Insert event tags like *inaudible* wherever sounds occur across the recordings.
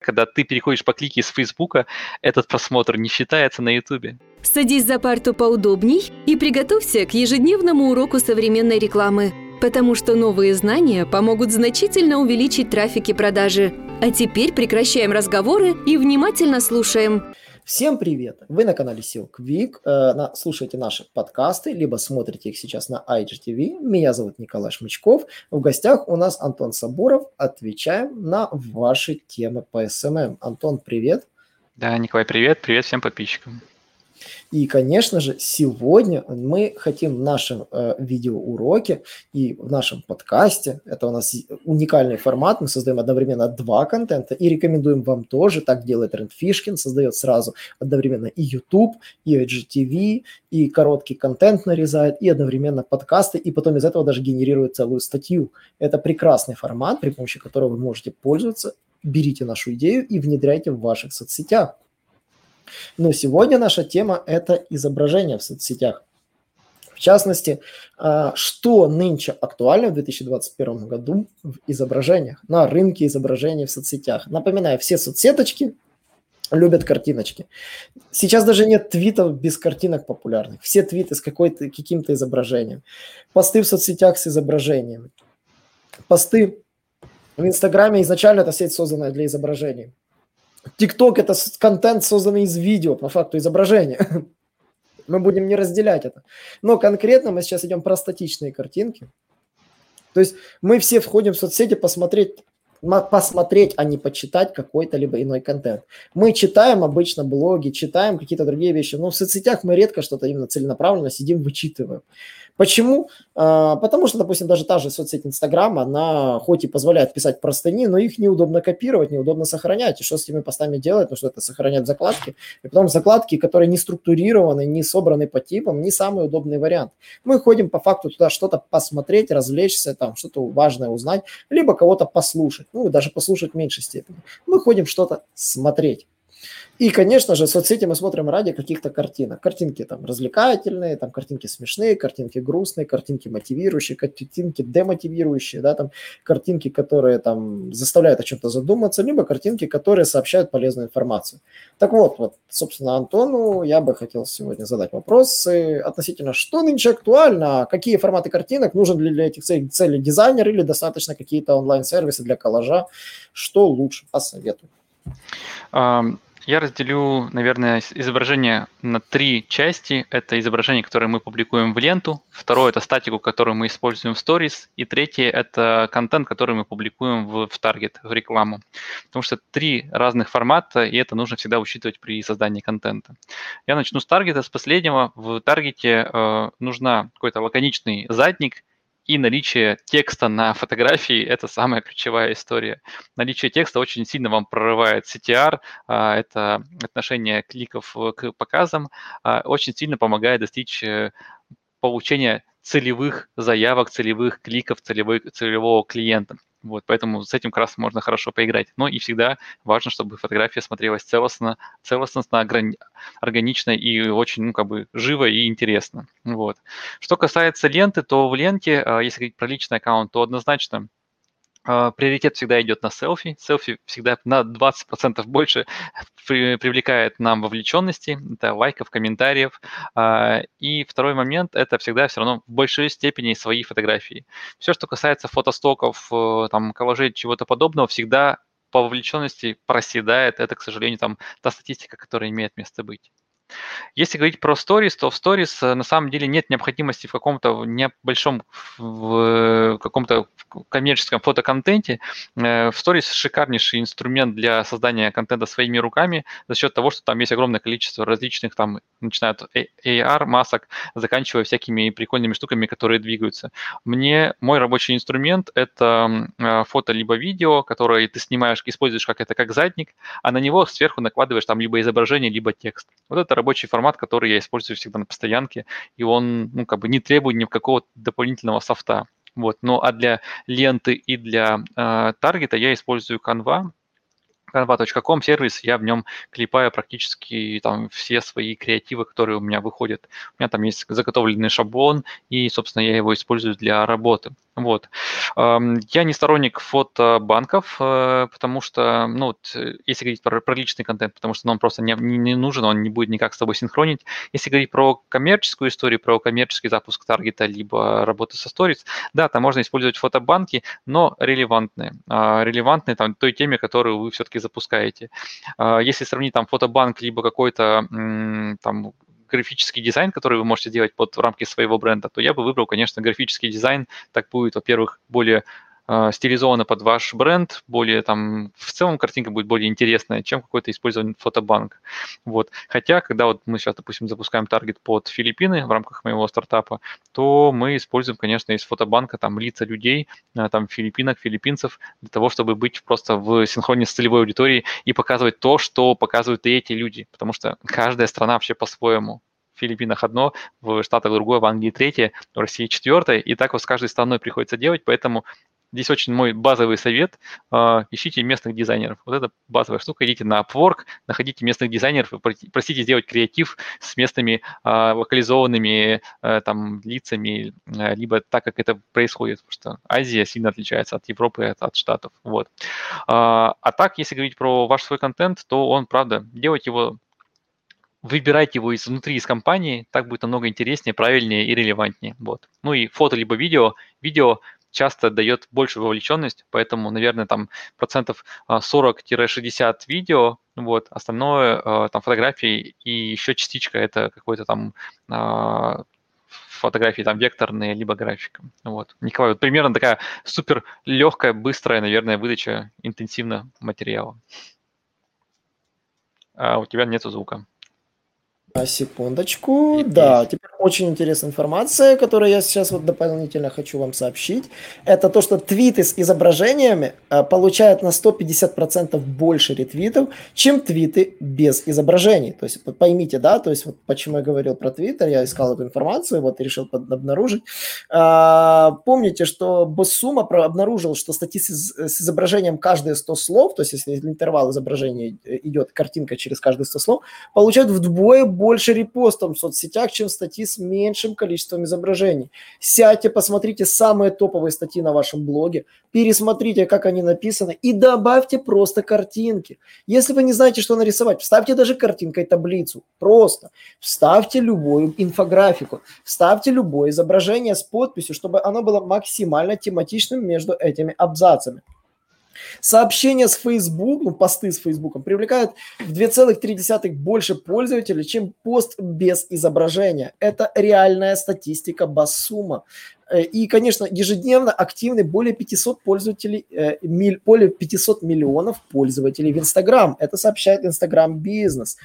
когда ты переходишь по клике с Фейсбука, этот просмотр не считается на Ютубе. Садись за парту поудобней и приготовься к ежедневному уроку современной рекламы, потому что новые знания помогут значительно увеличить трафик и продажи. А теперь прекращаем разговоры и внимательно слушаем. Всем привет! Вы на канале SEO Quick, э, слушаете наши подкасты, либо смотрите их сейчас на IGTV. Меня зовут Николай Шмычков. В гостях у нас Антон Сабуров. Отвечаем на ваши темы по SMM. Антон, привет! Да, Николай, привет! Привет всем подписчикам! И, конечно же, сегодня мы хотим в нашем э, видеоуроке и в нашем подкасте, это у нас уникальный формат, мы создаем одновременно два контента и рекомендуем вам тоже, так делает Рэнд Фишкин, создает сразу одновременно и YouTube, и IGTV, и короткий контент нарезает, и одновременно подкасты, и потом из этого даже генерирует целую статью. Это прекрасный формат, при помощи которого вы можете пользоваться. Берите нашу идею и внедряйте в ваших соцсетях. Но сегодня наша тема – это изображение в соцсетях. В частности, а, что нынче актуально в 2021 году в изображениях, на рынке изображений в соцсетях. Напоминаю, все соцсеточки любят картиночки. Сейчас даже нет твитов без картинок популярных. Все твиты с какой-то, каким-то изображением. Посты в соцсетях с изображением. Посты в Инстаграме изначально это сеть, созданная для изображений. ТикТок – это контент, созданный из видео, по факту изображения. *laughs* Мы будем не разделять это. Но конкретно мы сейчас идем про статичные картинки. То есть мы все входим в соцсети посмотреть посмотреть, а не почитать какой-то либо иной контент. Мы читаем обычно блоги, читаем какие-то другие вещи, но в соцсетях мы редко что-то именно целенаправленно сидим, вычитываем. Почему? А, потому что, допустим, даже та же соцсеть Инстаграм, она хоть и позволяет писать простыни, но их неудобно копировать, неудобно сохранять. И что с этими постами делать? Ну, что это сохранять закладки. И потом закладки, которые не структурированы, не собраны по типам, не самый удобный вариант. Мы ходим по факту туда что-то посмотреть, развлечься, там что-то важное узнать, либо кого-то послушать. Ну, даже послушать в меньшей степени. Мы ходим что-то смотреть. И, конечно же, соцсети мы смотрим ради каких-то картинок. Картинки там развлекательные, там картинки смешные, картинки грустные, картинки мотивирующие, картинки демотивирующие, да, там картинки, которые там заставляют о чем-то задуматься, либо картинки, которые сообщают полезную информацию. Так вот, вот, собственно, Антону я бы хотел сегодня задать вопросы относительно, что нынче актуально, какие форматы картинок, нужен ли для этих целей, целей дизайнер или достаточно какие-то онлайн-сервисы для коллажа, что лучше, посоветую. Я разделю, наверное, изображение на три части. Это изображение, которое мы публикуем в ленту. Второе – это статику, которую мы используем в Stories. И третье – это контент, который мы публикуем в, в таргет, в рекламу. Потому что три разных формата, и это нужно всегда учитывать при создании контента. Я начну с таргета, с последнего. В таргете э, нужна какой-то лаконичный задник – и наличие текста на фотографии – это самая ключевая история. Наличие текста очень сильно вам прорывает CTR, а, это отношение кликов к показам, а, очень сильно помогает достичь э, получения целевых заявок, целевых кликов, целевой, целевого клиента. Вот, поэтому с этим как раз можно хорошо поиграть. Но и всегда важно, чтобы фотография смотрелась целостно, целостно, органично и очень, ну, как бы живо и интересно. Вот. Что касается ленты, то в ленте, а, если говорить про личный аккаунт, то однозначно приоритет всегда идет на селфи. Селфи всегда на 20% больше при, привлекает нам вовлеченности, это лайков, комментариев. А, и второй момент – это всегда все равно в большой степени свои фотографии. Все, что касается фотостоков, э, там, коллажей, чего-то подобного, всегда по вовлеченности проседает. Это, к сожалению, там та статистика, которая имеет место быть. Если говорить про Stories, то в Stories э, на самом деле нет необходимости в каком-то небольшом, в каком-то коммерческом фотоконтенте. Э, в Stories шикарнейший инструмент для создания контента своими руками за счет того, что там есть огромное количество различных, там, начиная от AR масок, заканчивая всякими прикольными штуками, которые двигаются. Мне мой рабочий инструмент – это э, фото либо видео, которое ты снимаешь, используешь как это как задник, а на него сверху накладываешь там либо изображение, либо текст. Вот это рабочий формат, который я использую всегда на постоянке, и он, ну, как бы не требует ни какого дополнительного софта. Вот. Ну, а для ленты и для э, таргета я использую Canva. canva.com сервис, я в нем клепаю практически там все свои креативы, которые у меня выходят. У меня там есть заготовленный шаблон, и, собственно, я его использую для работы. Вот. Я не сторонник фотобанков, э, потому что, ну, э, если говорить про, про личный контент, потому что он просто не, не нужен, он не будет никак с тобой синхронить. Если говорить про коммерческую историю, про коммерческий запуск таргета, либо работу со сторис, да, там можно использовать фотобанки, но релевантные. А, релевантные там той теме, которую вы все-таки запускаете. А, если сравнить там фотобанк, либо какой-то там графический дизайн, который вы можете делать под рамки своего бренда, то я бы выбрал, конечно, графический дизайн. Так будет, во-первых, более э, стилизовано под ваш бренд, более там, в целом картинка будет более интересная, чем какой-то использованный фотобанк. Вот. Хотя, когда вот мы сейчас, допустим, запускаем таргет под Филиппины в рамках моего стартапа, то мы используем, конечно, из фотобанка там лица людей, э, там филиппинок, филиппинцев, для того, чтобы быть просто в синхроне с целевой аудиторией и показывать то, что показывают и эти люди, потому что каждая страна вообще по-своему. Филиппинах одно, в Штатах другое, в Англии третье, в России четвертое, и так вот с каждой страной приходится делать, поэтому Здесь очень мой базовый совет. Э, ищите местных дизайнеров. Вот это базовая штука. Идите на Upwork, находите местных дизайнеров и просите сделать креатив с местными э, локализованными э, там лицами, либо так, как это происходит, потому что Азия сильно отличается от Европы, от, от Штатов. Вот. А так, если говорить про ваш свой контент, то он, правда, делать его выбирайте его изнутри из компании, так будет намного интереснее, правильнее и релевантнее. Вот. Ну и фото либо видео. Видео часто дает большую вовлеченность, поэтому, наверное, там процентов 40-60 а, видео, вот, остальное а, там фотографии и еще частичка это какой-то там а, фотографии там векторные, либо графика. Вот. Николай, вот примерно такая супер легкая, быстрая, наверное, выдача интенсивно материала. А у тебя нет звука. А, секундочку. Да, теперь очень интересная информация, которую я сейчас вот дополнительно хочу вам сообщить. Это то, что твиты с изображениями э, получают на 150% больше ретвитов, чем твиты без изображений. То есть вот поймите, да, то есть вот почему я говорил про твиттер, я искал эту информацию, вот и решил обнаружить. А, помните, что Боссума обнаружил, что статьи с, с изображением каждые 100 слов, то есть если интервал изображения идет картинка через каждые 100 слов, получают вдвое больше репостов в соцсетях, чем статьи с меньшим количеством изображений. Сядьте, посмотрите самые топовые статьи на вашем блоге, пересмотрите, как они написаны, и добавьте просто картинки. Если вы не знаете, что нарисовать, вставьте даже картинкой таблицу. Просто вставьте любую инфографику, вставьте любое изображение с подписью, чтобы оно было максимально тематичным между этими абзацами. Сообщения с Facebook, ну, посты с Facebook привлекают в 2,3 больше пользователей, чем пост без изображения. Это реальная статистика Басума. Э, и, конечно, ежедневно активны более 500 пользователей, э, более 500 миллионов пользователей в Instagram. Это сообщает Instagram Business.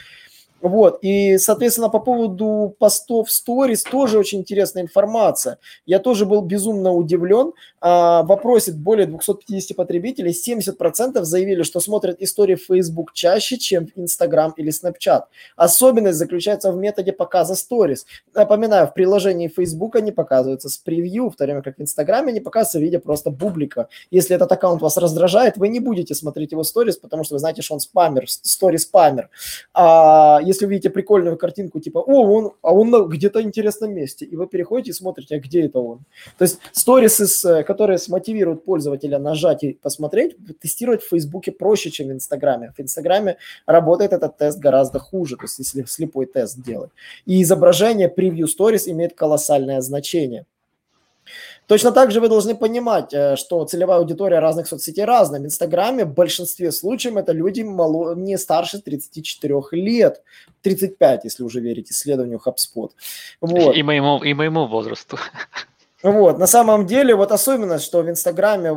Вот, и, соответственно, по поводу постов Stories тоже очень интересная информация. Я тоже был безумно удивлен. А, в опросе более 250 потребителей 70% заявили, что смотрят истории в Facebook чаще, чем в Instagram или Snapchat. Особенность заключается в методе показа Stories. Напоминаю, в приложении Facebook они показываются с превью, в то время как в Instagram они показываются в виде просто бублика. Если этот аккаунт вас раздражает, вы не будете смотреть его Stories, потому что вы знаете, что он спамер, Story спамер. А если увидите прикольную картинку, типа, о, он, а он где-то интересном месте, и вы переходите и смотрите, а где это он. То есть сторисы, э, которые смотивируют пользователя нажать и посмотреть, тестировать в Фейсбуке проще, чем в Инстаграме. В Инстаграме работает этот тест гораздо хуже, то есть если слепой тест делать. И изображение превью сторис имеет колоссальное значение. Точно так же вы должны понимать, э, что целевая аудитория разных соцсетей разная. В Инстаграме в большинстве случаев это люди мало, не старше 34 лет, 35, если уже верить исследованию HubSpot. Вот. И, моему, и моему возрасту. Вот, на самом деле, вот особенность, что в Инстаграме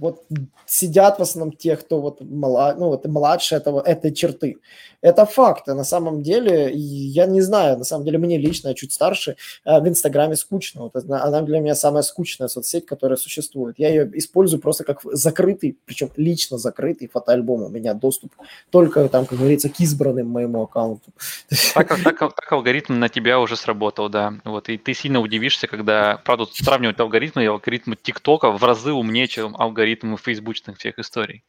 вот сидят в основном те, кто вот, млад, ну, вот младше этого, этой черты. Это факт. На самом деле, я не знаю, на самом деле мне лично, я чуть старше, э, в Инстаграме скучно. Вот она для меня самая скучная соцсеть, которая существует. Я ее использую просто как закрытый, причем лично закрытый фотоальбом. У меня доступ только там, как говорится, к избранным моему аккаунту. Так, *laughs* так, так алгоритм на тебя уже сработал, да. Вот, и ты сильно удивишься, когда, правда, сравнивать алгоритмы и алгоритмы ТикТока в разы умнее, чем алгоритмы фейсбучных всех историй.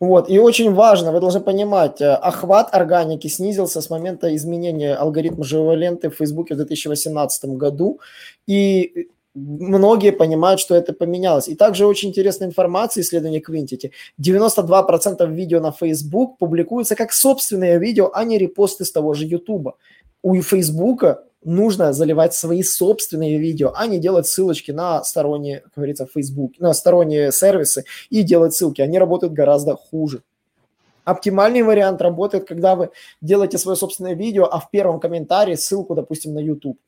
Вот, и очень важно, вы должны понимать, э, охват органики снизился с момента изменения алгоритма живой ленты в Фейсбуке в 2018 году, и многие понимают, что это поменялось. И также очень интересная информация, исследование Quintity. 92% видео на Facebook публикуются как собственные видео, а не репосты с того же YouTube. У Facebook нужно заливать свои собственные видео, а не делать ссылочки на сторонние, как говорится, Facebook, на сторонние сервисы и делать ссылки. Они работают гораздо хуже. Оптимальный вариант работает, когда вы делаете свое собственное видео, а в первом комментарии ссылку, допустим, на YouTube.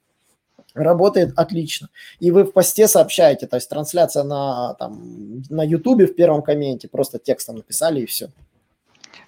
Работает отлично. И вы в посте сообщаете, то есть трансляция на, там, на YouTube в первом комменте, просто текстом написали и все.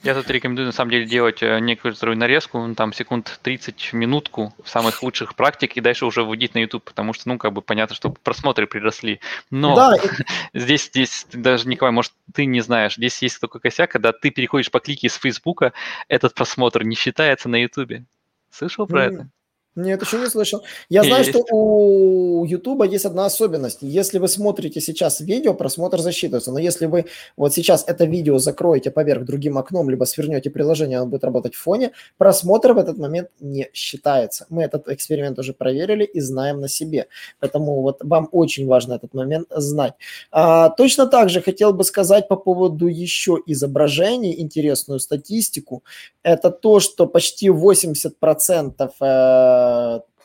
Я тут рекомендую на самом деле делать э, некоторую нарезку, ну, там секунд 30, минутку самых лучших практик, и дальше уже вводить на YouTube, потому что, ну, как бы понятно, что просмотры приросли. Но да. *laughs* здесь, здесь даже, Николай, может, ты не знаешь, здесь есть такой косяк, когда ты переходишь по клике с Фейсбука, этот просмотр не считается на YouTube. Слышал про mm. это? Нет, еще не слышал. Я знаю, что у YouTube есть одна особенность. Если вы смотрите сейчас видео, просмотр засчитывается. Но если вы вот сейчас это видео закроете поверх другим окном, либо свернете приложение, оно будет работать в фоне, просмотр в этот момент не считается. Мы этот эксперимент уже проверили и знаем на себе. Поэтому вот вам очень важно этот момент знать. А, точно так же хотел бы сказать по поводу еще изображений, интересную статистику. Это то, что почти 80% Э,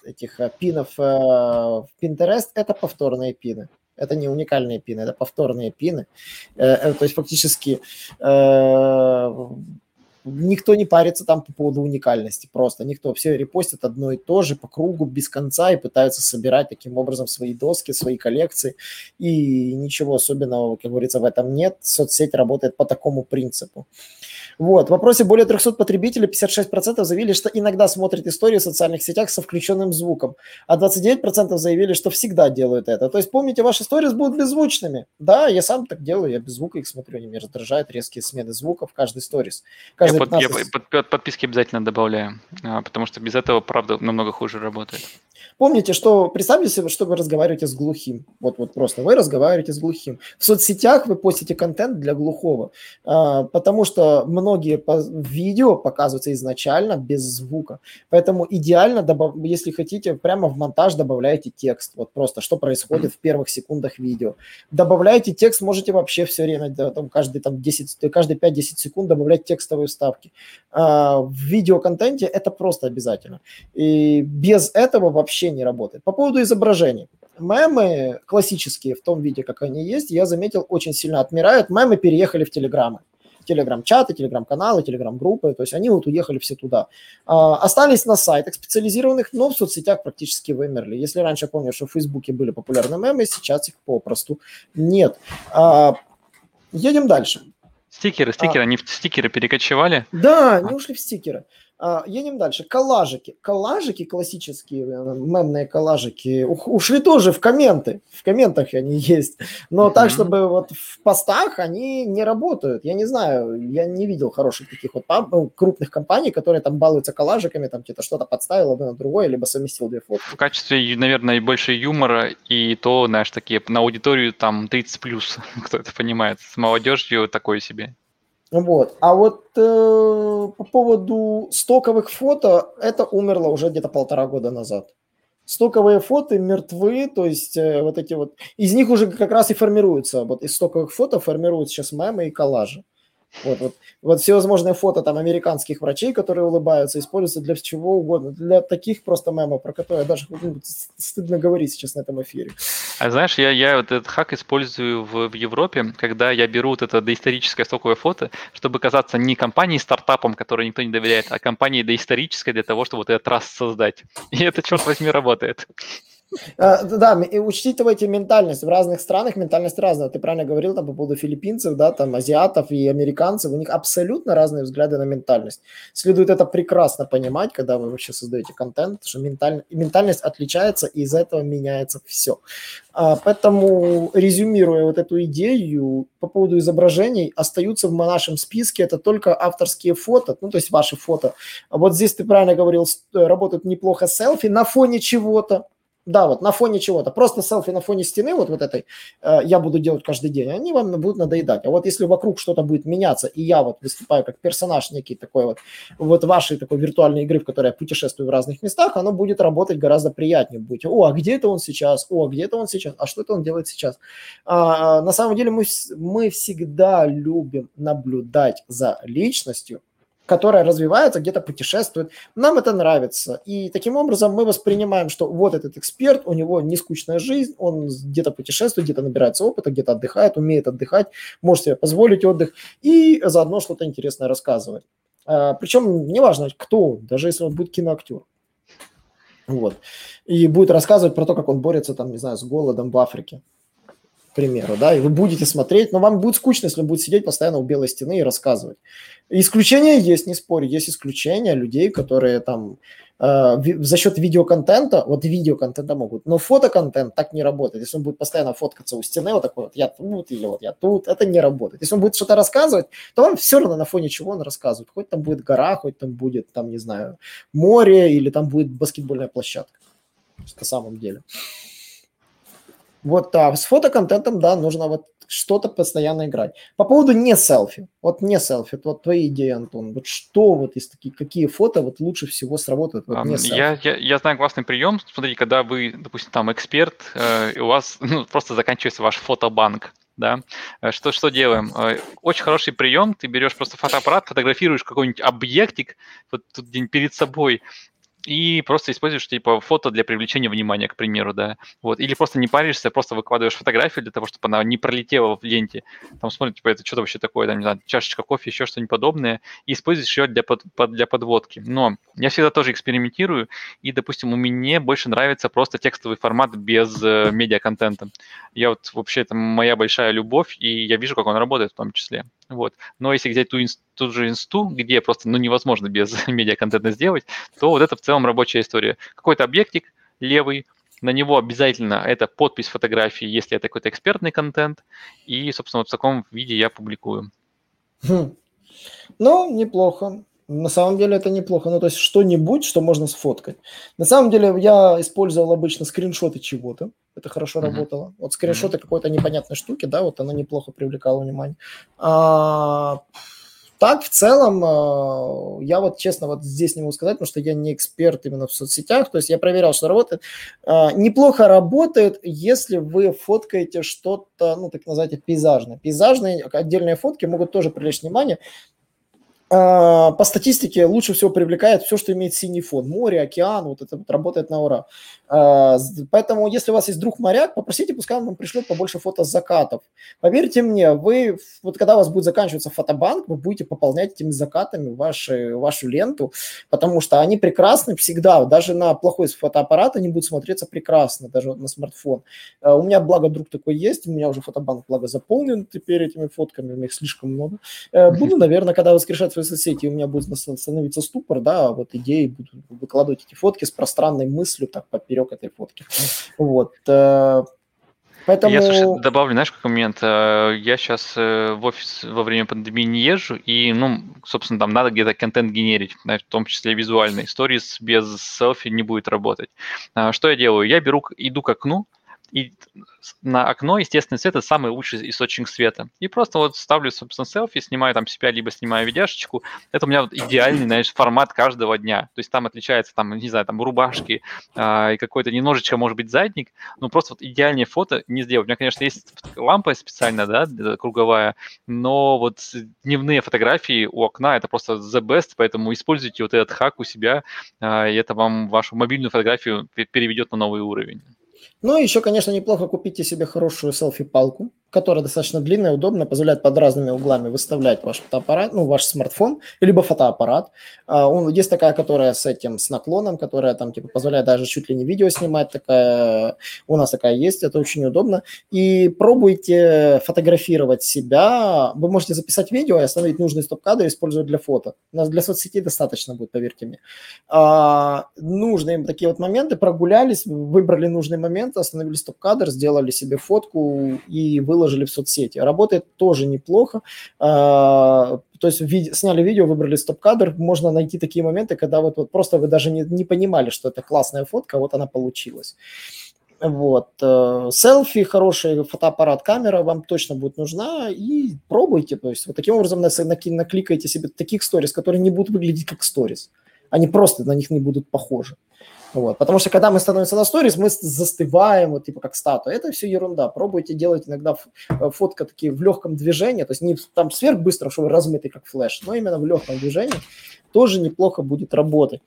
этих э, пинов э, в Pinterest – это повторные пины. Это не уникальные пины, это повторные пины. То есть фактически никто не парится там по поводу уникальности, просто никто, все репостят одно и то же по кругу без конца и пытаются собирать таким образом свои доски, свои коллекции, и ничего особенного, как говорится, в этом нет, соцсеть работает по такому принципу. Вот. В вопросе более 300 потребителей 56% заявили, что иногда смотрят истории в социальных сетях со включенным звуком, а 29% заявили, что всегда делают это. То есть помните, ваши истории будут беззвучными. Да, я сам так делаю, я без звука их смотрю, они меня раздражают, резкие смены звуков в каждой сторис. Я, под, я под, подписки обязательно добавляю, а, потому что без этого, правда, намного хуже работает. Помните, что представьте себе, что вы разговариваете с глухим. Вот, вот просто вы разговариваете с глухим. В соцсетях вы постите контент для глухого, а, потому что многие видео показываются изначально без звука. Поэтому идеально, если хотите, прямо в монтаж добавляете текст. Вот просто что происходит в первых секундах видео. Добавляете текст, можете вообще все время, там, каждые, там, 10, каждые 5-10 секунд добавлять текстовые вставки. А, в видеоконтенте это просто обязательно. И без этого вообще не работает. По поводу изображений. Мемы классические в том виде, как они есть, я заметил, очень сильно отмирают. Мемы переехали в телеграммы телеграм-чаты, телеграм-каналы, телеграм-группы, то есть они вот уехали все туда. А, остались на сайтах специализированных, но в соцсетях практически вымерли. Если раньше я помню, что в Фейсбуке были популярны мемы, сейчас их попросту нет. А, едем дальше. Стикеры, стикеры, а, они в стикеры перекочевали? Да, они ушли в стикеры. А, едем дальше. Коллажики. Коллажики классические, э, мемные коллажики, ушли тоже в комменты. В комментах они *laughs* есть. Но так, чтобы вот в постах они не работают. Я не знаю, я не видел хороших таких вот ну, крупных компаний, которые там балуются коллажиками, там где-то что-то подставил одно на другое, либо совместил две фотки. В качестве, наверное, больше юмора и то, знаешь, такие на аудиторию там 30 плюс, *laughs* кто это понимает. С молодежью такое себе. Вот. А вот э, по поводу стоковых фото, это умерло уже где-то полтора года назад. Стоковые фото мертвы, то есть э, вот эти вот, из них уже как раз и формируются, вот из стоковых фото формируются сейчас мемы и коллажи. Вот, вот, вот всевозможные фото там американских врачей, которые улыбаются, используются для чего угодно. Для таких просто мемов, про которые даже ну, стыдно говорить сейчас на этом эфире. А знаешь, я, я вот этот хак использую в, в Европе, когда я беру вот это доисторическое стоковое фото, чтобы казаться не компанией стартапом, которой никто не доверяет, а компанией доисторической для того, чтобы вот этот раз создать. И это, черт возьми, работает. А, да, и учитывайте ментальность. В разных странах ментальность разная. Ты правильно говорил там по поводу филиппинцев, да, там азиатов и американцев. У них абсолютно разные взгляды на ментальность. Следует это прекрасно понимать, когда вы вообще создаете контент, что менталь... ментальность отличается, и из этого меняется все. А, поэтому, резюмируя вот эту идею по поводу изображений, остаются в нашем списке это только авторские фото, ну, то есть ваши фото. Вот здесь ты правильно говорил, работают неплохо селфи на фоне чего-то, Да, вот на фоне чего-то. Просто селфи на фоне стены вот, вот этой э, я буду делать каждый день, они вам будут надоедать. А вот если вокруг что-то будет меняться, и я вот выступаю как персонаж некий такой вот, вот вашей такой виртуальной игры, в которой я путешествую в разных местах, оно будет работать гораздо приятнее. Будете, о, а где это он сейчас? О, а где это он сейчас? А что это он делает сейчас? А, на самом деле мы, мы всегда любим наблюдать за личностью, которая развивается, где-то путешествует. Нам это нравится. И таким образом мы воспринимаем, что вот этот эксперт, у него не скучная жизнь, он где-то путешествует, где-то набирается опыта, где-то отдыхает, умеет отдыхать, может себе позволить отдых и заодно что-то интересное рассказывать. А, причем неважно, кто даже если он будет киноактер. Вот. И будет рассказывать про то, как он борется, там, не знаю, с голодом в Африке к примеру, да, и вы будете смотреть, но вам будет скучно, если он будет сидеть постоянно у белой стены и рассказывать. Исключения есть, не спорю, есть исключения людей, которые там э, за счет видеоконтента, вот видеоконтента могут, но фотоконтент так не работает. Если он будет постоянно фоткаться у стены, вот такой вот я тут или вот я тут, это не работает. Если он будет что-то рассказывать, то вам все равно на фоне чего он рассказывает. Хоть там будет гора, хоть там будет, там, не знаю, море или там будет баскетбольная площадка. На самом деле. Вот а с фотоконтентом, да, нужно вот что-то постоянно играть. По поводу не селфи, вот не селфи, вот твои идеи, Антон, вот что вот из таких, какие фото вот лучше всего сработают вот не селфи? Я, я, я знаю классный прием, смотрите, когда вы, допустим, там эксперт, э, и у вас *laughs* ну, просто заканчивается ваш фотобанк, да, э, что, что делаем? Э, очень хороший прием, ты берешь просто фотоаппарат, фотографируешь какой-нибудь объектик вот тут день перед собой, и просто используешь типа фото для привлечения внимания, к примеру, да, вот, или просто не паришься, просто выкладываешь фотографию для того, чтобы она не пролетела в ленте, там смотришь, типа, это что-то вообще такое, там, не знаю, чашечка кофе, еще что-нибудь подобное, и используешь ее для, под, под, для подводки. Но я всегда тоже экспериментирую, и, допустим, у меня больше нравится просто текстовый формат без э, медиа-контента. Я вот вообще, это моя большая любовь, и я вижу, как он работает в том числе. Вот. Но если взять ту, ту же инсту, где просто ну, невозможно без *laughs* медиа-контента сделать, то вот это в целом рабочая история. Какой-то объектик левый, на него обязательно это подпись фотографии, если это какой-то экспертный контент, и, собственно, вот в таком виде я публикую. Хм. Ну, неплохо. На самом деле это неплохо. Ну, то есть что-нибудь, что можно сфоткать. На самом деле я использовал обычно скриншоты чего-то. Это хорошо mm-hmm. работало. Вот скриншоты mm-hmm. какой-то непонятной штуки, да, вот оно неплохо привлекало внимание. А, так, в целом, а, я вот честно вот здесь не могу сказать, потому что я не эксперт именно в соцсетях, то есть я проверял, что работает. А, неплохо работает, если вы фоткаете что-то, ну, так называйте, пейзажное. Пейзажные отдельные фотки могут тоже привлечь внимание, по статистике лучше всего привлекает все, что имеет синий фон. Море, океан, вот это вот работает на ура. А, поэтому, если у вас есть друг моряк, попросите, пускай он вам пришлет побольше фото с закатов. Поверьте мне, вы, вот когда у вас будет заканчиваться фотобанк, вы будете пополнять этими закатами ваши, вашу ленту, потому что они прекрасны всегда. Даже на плохой фотоаппарат они будут смотреться прекрасно, даже на смартфон. А, у меня, благо, друг такой есть, у меня уже фотобанк, благо, заполнен теперь этими фотками, у меня их слишком много. Э, буду, наверное, когда воскрешать свои соцсети, у меня будет становиться ступор, да, а вот идеи будут выкладывать эти фотки с пространной мыслью так поперек этой фотки. Вот. Э, поэтому... Я, слушай, добавлю, знаешь, какой момент? Э, я сейчас э, в офис во время пандемии не езжу, и, ну, собственно, там надо где-то контент генерить, в том числе визуальный. Stories без селфи не будет работать. Что я делаю? Я беру, иду к окну, и на окно естественный свет – это самый лучший источник света. И просто вот ставлю, собственно, селфи, снимаю там себя, либо снимаю видяшечку. Это у меня вот идеальный, знаешь, формат каждого дня. То есть там отличается, там, не знаю, там рубашки а, и какой-то немножечко, может быть, задник, но просто вот идеальное фото не сделать. У меня, конечно, есть лампа специальная, да, круговая, но вот дневные фотографии у окна – это просто the best, поэтому используйте вот этот хак у себя, а, и это вам вашу мобильную фотографию переведет на новый уровень. Ну и еще, конечно, неплохо купите себе хорошую селфи-палку, которая достаточно длинная, удобная, позволяет под разными углами выставлять ваш фотоаппарат, ну, ваш смартфон, либо фотоаппарат. А, он, есть такая, которая с этим, с наклоном, которая там, типа, позволяет даже чуть ли не видео снимать, такая, у нас такая есть, это очень удобно. И пробуйте фотографировать себя, вы можете записать видео и остановить нужный стоп-кадр использовать для фото. У нас для соцсетей достаточно будет, поверьте мне. А, нужные такие вот моменты, прогулялись, выбрали нужный момент, остановили стоп-кадр, сделали себе фотку и выложили выложили в соцсети. Работает тоже неплохо. А, то есть ви- сняли видео, выбрали стоп-кадр, можно найти такие моменты, когда вот, вот просто вы даже не, не понимали, что это классная фотка, вот она получилась. Вот. Э, селфи, хороший фотоаппарат, камера вам точно будет нужна, и пробуйте. То есть вот таким образом накликайте себе таких сторис, которые не будут выглядеть как сторис. Они просто на них не будут похожи. Вот. Потому что когда мы становимся на сторис, мы застываем, вот типа как статуя. Это все ерунда. Пробуйте делать иногда э, фотка такие в легком движении, то есть не там сверх быстро, чтобы размытый как флеш, но именно в легком движении тоже неплохо будет работать.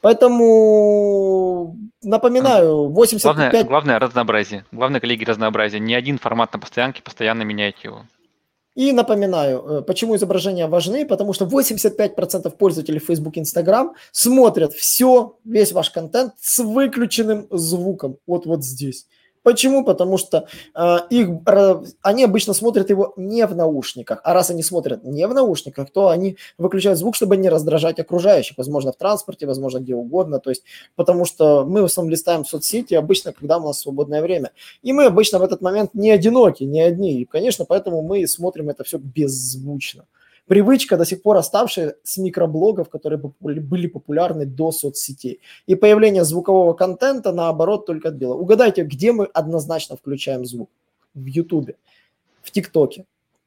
Поэтому напоминаю, 85... Главное, главное разнообразие. Главное, коллеги, разнообразие. Не один формат на постоянке, постоянно меняйте его. И напоминаю, э, почему изображения важны, потому что 85% пользователей Facebook и Instagram смотрят все, весь ваш контент с выключенным звуком. Вот вот здесь. Почему? Потому что э, их, они обычно смотрят его не в наушниках. А раз они смотрят не в наушниках, то они выключают звук, чтобы не раздражать окружающих. Возможно, в транспорте, возможно, где угодно. То есть, потому что мы в основном листаем соцсети обычно, когда у нас свободное время. И мы обычно в этот момент не одиноки, не одни. И, конечно, поэтому мы смотрим это все беззвучно привычка до сих пор оставшая с микроблогов, которые были популярны до соцсетей. И появление звукового контента, наоборот, только отбило. Угадайте, где мы однозначно включаем звук? В Ютубе, в ТикТоке.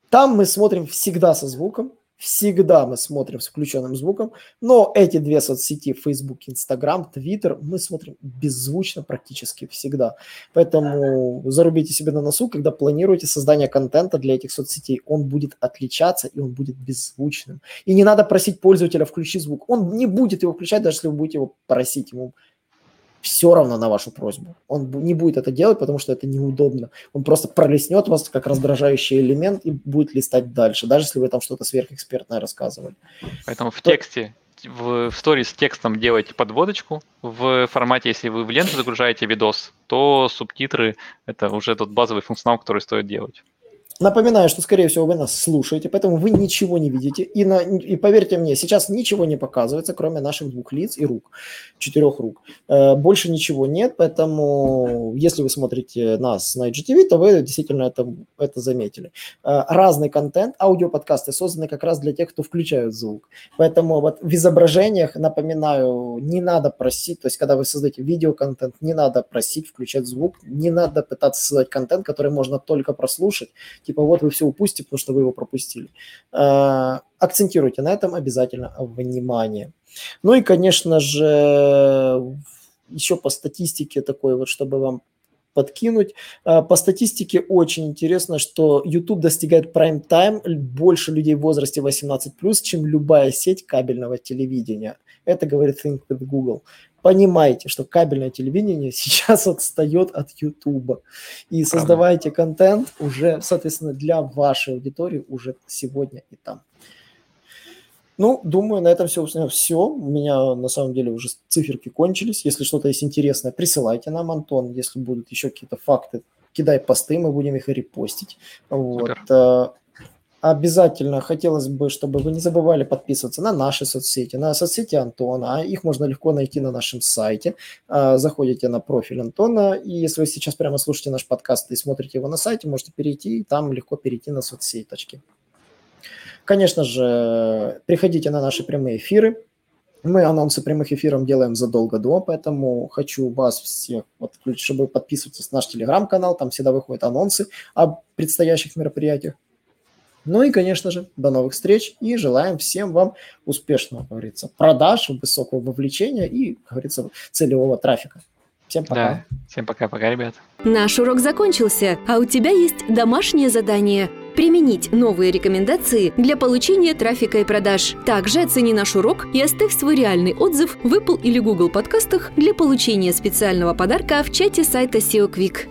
Там мы смотрим всегда со звуком, всегда мы смотрим с включенным звуком, но эти две соцсети, Facebook, Instagram, Twitter, мы смотрим беззвучно практически всегда. Поэтому зарубите себе на носу, когда планируете создание контента для этих соцсетей, он будет отличаться и он будет беззвучным. И не надо просить пользователя включить звук. Он не будет его включать, даже если вы будете его просить. Ему все равно на вашу просьбу. Он не будет это делать, потому что это неудобно. Он просто пролеснет вас как раздражающий элемент и будет листать дальше, даже если вы там что-то сверхэкспертное рассказывали. Поэтому в тексте, в, в сторис с текстом делайте подводочку. В формате, если вы в ленту загружаете видос, то субтитры – это уже тот базовый функционал, который стоит делать. Напоминаю, что, скорее всего, вы нас слушаете, поэтому вы ничего не видите. И, на, и поверьте мне, сейчас ничего не показывается, кроме наших двух лиц и рук, четырех рук. Э, больше ничего нет, поэтому если вы смотрите нас на IGTV, то вы действительно это, это заметили. Э, разный контент, аудиоподкасты созданы как раз для тех, кто включает звук. Поэтому вот в изображениях, напоминаю, не надо просить, то есть когда вы создаете видеоконтент, не надо просить включать звук, не надо пытаться создать контент, который можно только прослушать, типа вот вы все упустите, потому что вы его пропустили. А, акцентируйте на этом обязательно внимание. Ну и, конечно же, еще по статистике такой вот, чтобы вам подкинуть. А, по статистике очень интересно, что YouTube достигает прайм-тайм больше людей в возрасте 18+, чем любая сеть кабельного телевидения. Это говорит Think with Google понимайте, что кабельное телевидение *laughs* сейчас отстает от YouTube. И создавайте контент уже, соответственно, для вашей аудитории уже сегодня и там. Ну, думаю, на этом все. Все. У меня на самом деле уже циферки кончились. Если что-то есть интересное, присылайте нам, Антон. Если будут еще какие-то факты, кидай посты, мы будем их репостить. Вот. Обязательно хотелось бы, чтобы вы не забывали подписываться на наши соцсети, на соцсети Антона. Их можно легко найти на нашем сайте. А, заходите на профиль Антона, и если вы сейчас прямо слушаете наш подкаст и смотрите его на сайте, можете перейти, и там легко перейти на соцсеточки. Конечно же, приходите на наши прямые эфиры. Мы анонсы прямых эфиров делаем задолго до, поэтому хочу вас всех подключить, чтобы подписываться на наш телеграм-канал, там всегда выходят анонсы о предстоящих мероприятиях. Ну и, конечно же, до новых встреч и желаем всем вам успешного, как говорится, продаж, высокого вовлечения и, как говорится, целевого трафика. Всем пока. Да, всем пока-пока, ребят. Наш урок закончился, а у тебя есть домашнее задание – применить новые рекомендации для получения трафика и продаж. Также оцени наш урок и оставь свой реальный отзыв в Apple или Google подкастах для получения специального подарка в чате сайта SEO Quick.